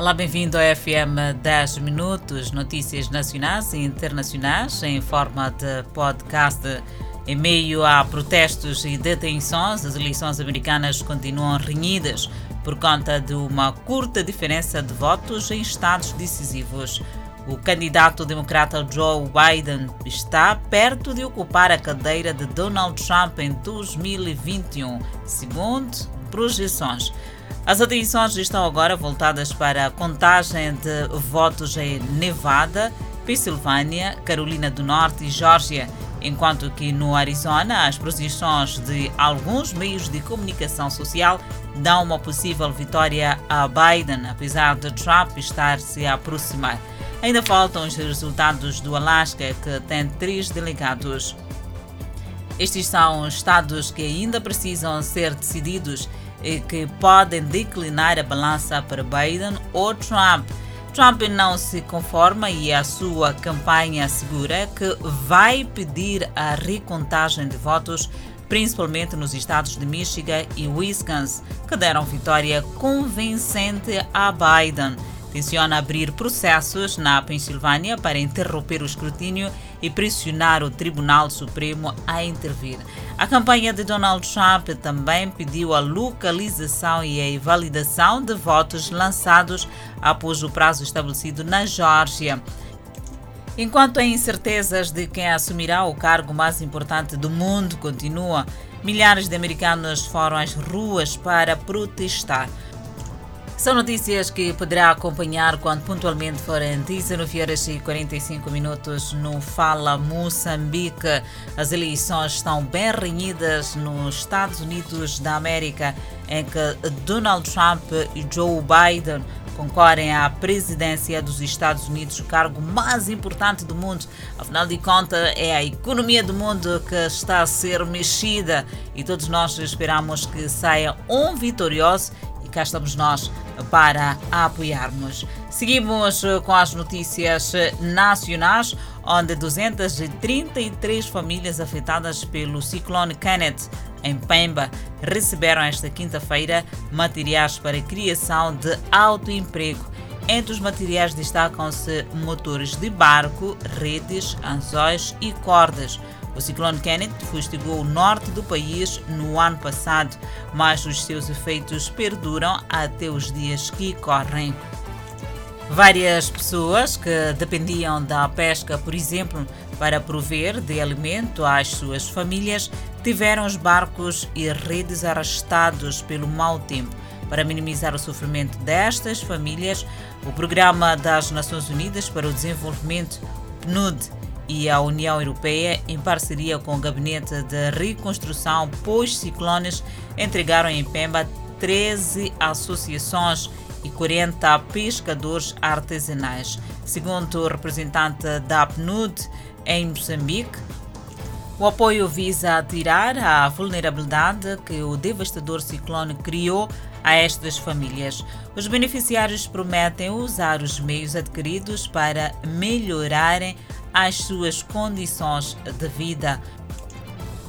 Olá, bem-vindo ao FM 10 Minutos, notícias nacionais e internacionais em forma de podcast. Em meio a protestos e detenções, as eleições americanas continuam renhidas por conta de uma curta diferença de votos em estados decisivos. O candidato democrata Joe Biden está perto de ocupar a cadeira de Donald Trump em 2021, segundo projeções. As atenções estão agora voltadas para a contagem de votos em Nevada, Pensilvânia, Carolina do Norte e Geórgia, enquanto que no Arizona as projeções de alguns meios de comunicação social dão uma possível vitória a Biden, apesar de Trump estar se a aproximar. Ainda faltam os resultados do Alasca, que tem três delegados. Estes são estados que ainda precisam ser decididos e que podem declinar a balança para Biden ou Trump. Trump não se conforma e a sua campanha assegura que vai pedir a recontagem de votos, principalmente nos estados de Michigan e Wisconsin, que deram vitória convincente a Biden tenciona abrir processos na Pensilvânia para interromper o escrutínio e pressionar o Tribunal Supremo a intervir. A campanha de Donald Trump também pediu a localização e a validação de votos lançados após o prazo estabelecido na Geórgia. Enquanto a incertezas de quem assumirá o cargo mais importante do mundo continua, milhares de americanos foram às ruas para protestar. São notícias que poderá acompanhar quando pontualmente forem 19 horas e 45 minutos no Fala Moçambique. As eleições estão bem renhidas nos Estados Unidos da América, em que Donald Trump e Joe Biden concorrem à presidência dos Estados Unidos, o cargo mais importante do mundo. Afinal de contas, é a economia do mundo que está a ser mexida e todos nós esperamos que saia um vitorioso cá estamos nós para apoiarmos. Seguimos eh, com as notícias eh, nacionais, onde 233 famílias afetadas pelo ciclone Kenneth em Pemba receberam esta quinta-feira materiais para criação de autoemprego. Entre os materiais destacam-se motores de barco, redes, anzóis e cordas. O ciclone Kenneth fustigou o norte do país no ano passado, mas os seus efeitos perduram até os dias que correm. Várias pessoas que dependiam da pesca, por exemplo, para prover de alimento às suas famílias, tiveram os barcos e redes arrastados pelo mau tempo. Para minimizar o sofrimento destas famílias, o Programa das Nações Unidas para o Desenvolvimento, PNUD, e a União Europeia, em parceria com o Gabinete de Reconstrução pós-ciclones, entregaram em Pemba 13 associações e 40 pescadores artesanais. Segundo o representante da PNUD em Moçambique, o apoio visa tirar a vulnerabilidade que o devastador ciclone criou a estas famílias. Os beneficiários prometem usar os meios adquiridos para melhorarem as suas condições de vida.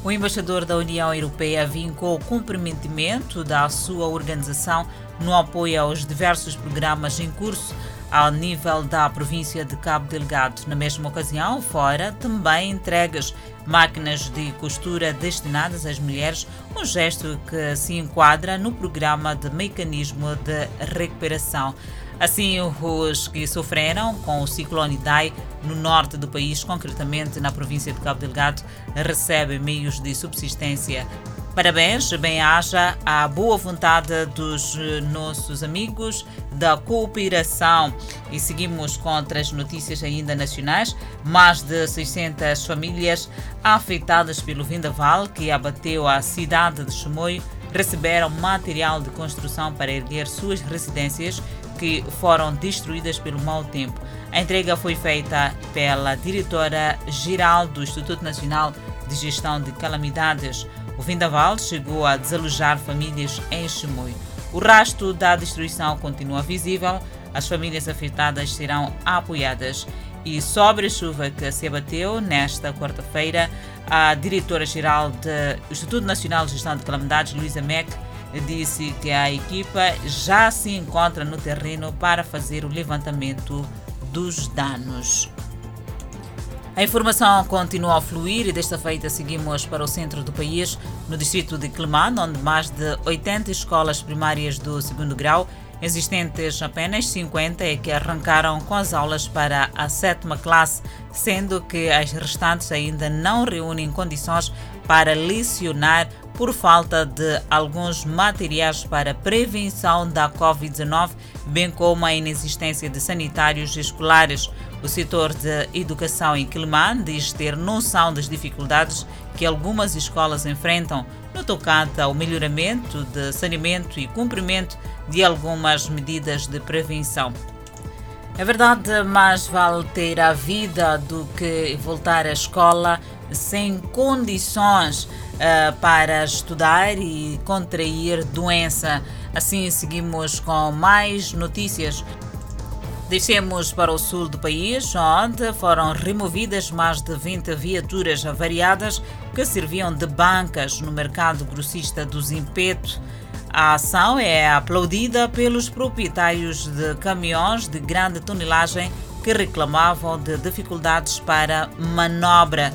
O embaixador da União Europeia vincou o comprometimento da sua organização no apoio aos diversos programas em curso ao nível da província de Cabo Delgado. Na mesma ocasião, fora também entregas máquinas de costura destinadas às mulheres, um gesto que se enquadra no programa de mecanismo de recuperação. Assim, os que sofreram com o ciclone Dai no norte do país, concretamente na província de Cabo Delgado, recebem meios de subsistência Parabéns, bem-haja à boa vontade dos nossos amigos da cooperação. E seguimos com outras notícias ainda nacionais. Mais de 600 famílias afetadas pelo vendaval que abateu a cidade de Chimoio receberam material de construção para erguer suas residências que foram destruídas pelo mau tempo. A entrega foi feita pela diretora-geral do Instituto Nacional de Gestão de Calamidades. O vendaval chegou a desalojar famílias em Chimoio. O rastro da destruição continua visível, as famílias afetadas serão apoiadas. E sobre a chuva que se abateu nesta quarta-feira, a diretora-geral do Instituto Nacional de Gestão de Calamidades, Luísa Meck, disse que a equipa já se encontra no terreno para fazer o levantamento dos danos. A informação continua a fluir e desta feita seguimos para o centro do país, no distrito de Quelimane, onde mais de 80 escolas primárias do segundo grau, existentes apenas 50 é que arrancaram com as aulas para a sétima classe, sendo que as restantes ainda não reúnem condições para lecionar por falta de alguns materiais para prevenção da Covid-19, bem como a inexistência de sanitários escolares. O setor de educação em Quelimane diz ter noção das dificuldades que algumas escolas enfrentam no tocante ao melhoramento de saneamento e cumprimento de algumas medidas de prevenção. É verdade, mais vale ter a vida do que voltar à escola sem condições uh, para estudar e contrair doença. Assim, seguimos com mais notícias. Descemos para o sul do país, onde foram removidas mais de 20 viaturas avariadas que serviam de bancas no mercado grossista do Zimpeto. A ação é aplaudida pelos proprietários de caminhões de grande tonelagem que reclamavam de dificuldades para manobra.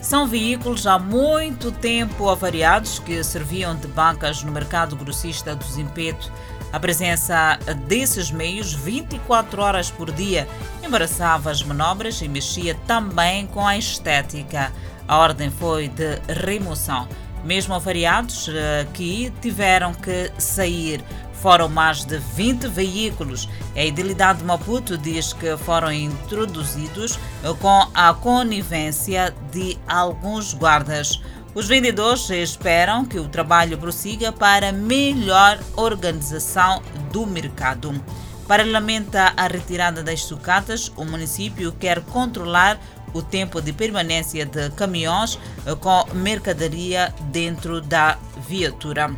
São veículos há muito tempo avariados que serviam de bancas no mercado grossista do Zimpeto. A presença desses meios 24 horas por dia embaraçava as manobras e mexia também com a estética. A ordem foi de remoção. Mesmo avariados eh, que tiveram que sair. Foram mais de 20 veículos. A Idilidade de Maputo diz que foram introduzidos com a conivência de alguns guardas. Os vendedores esperam que o trabalho prossiga para melhor organização do mercado. Paralelamente à retirada das sucatas, o município quer controlar o tempo de permanência de caminhões com mercadoria dentro da viatura.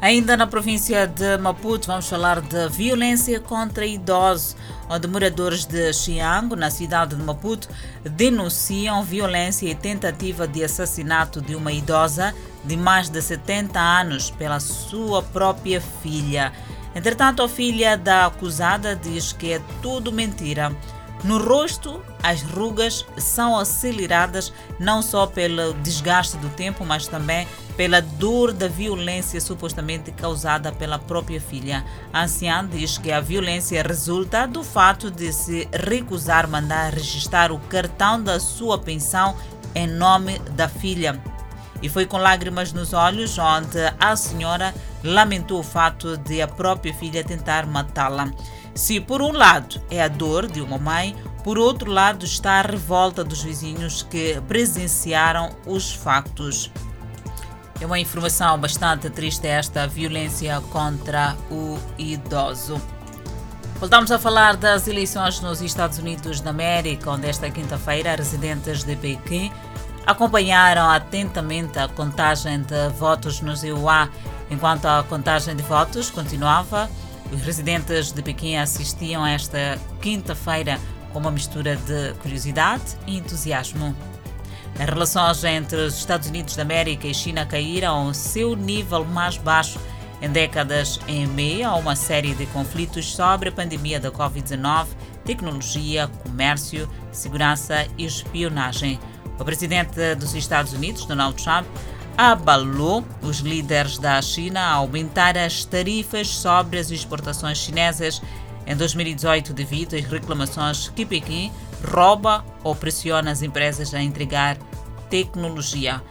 Ainda na província de Maputo, vamos falar de violência contra idosos, onde moradores de Chiango, na cidade de Maputo, denunciam violência e tentativa de assassinato de uma idosa de mais de 70 anos pela sua própria filha. Entretanto, a filha da acusada diz que é tudo mentira. No rosto, as rugas são aceleradas não só pelo desgaste do tempo, mas também pela dor da violência supostamente causada pela própria filha. A anciã diz que a violência resulta do fato de se recusar mandar registrar o cartão da sua pensão em nome da filha. E foi com lágrimas nos olhos onde a senhora lamentou o fato de a própria filha tentar matá-la. Se por um lado é a dor de uma mãe, por outro lado está a revolta dos vizinhos que presenciaram os factos. É uma informação bastante triste esta violência contra o idoso. Voltamos a falar das eleições nos Estados Unidos da América, onde esta quinta-feira residentes de Pequim acompanharam atentamente a contagem de votos nos EUA. Enquanto a contagem de votos continuava, os residentes de Pequim assistiam esta quinta-feira com uma mistura de curiosidade e entusiasmo. As relações entre os Estados Unidos da América e China caíram ao seu nível mais baixo em décadas em meio a uma série de conflitos sobre a pandemia da Covid-19, tecnologia, comércio, segurança e espionagem. O presidente dos Estados Unidos, Donald Trump, abalou os líderes da China a aumentar as tarifas sobre as exportações chinesas em 2018 devido às reclamações que Pequim rouba ou pressiona as empresas a entregar tecnologia.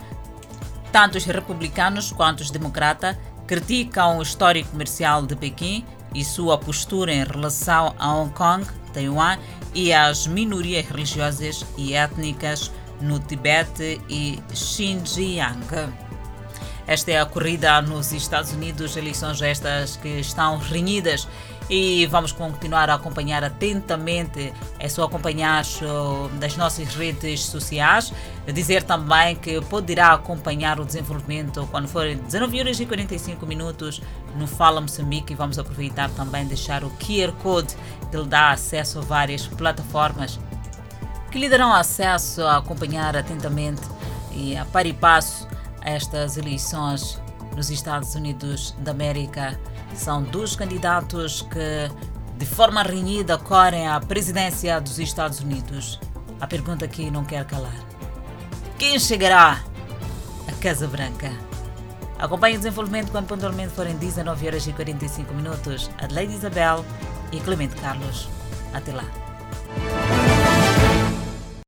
Tanto os republicanos quanto os democratas criticam o histórico comercial de Pequim e sua postura em relação a Hong Kong, Taiwan e às minorias religiosas e étnicas no Tibete e Xinjiang. Esta é a corrida nos Estados Unidos, eleições estas que estão renhidas e vamos continuar a acompanhar atentamente. É só acompanhar das nossas redes sociais. Dizer também que poderá acompanhar o desenvolvimento quando for 19 horas e 45 minutos no Fala Moçambique e vamos aproveitar também deixar o QR Code que lhe dá acesso a várias plataformas que lhe darão acesso a acompanhar atentamente e a par e passo estas eleições nos Estados Unidos da América. São dos candidatos que, de forma renhida, correm à presidência dos Estados Unidos. A pergunta que não quer calar: quem chegará à Casa Branca? Acompanhe o desenvolvimento quando pontualmente forem 19 horas e 45 minutos. Adelaide Isabel e Clemente Carlos. Até lá.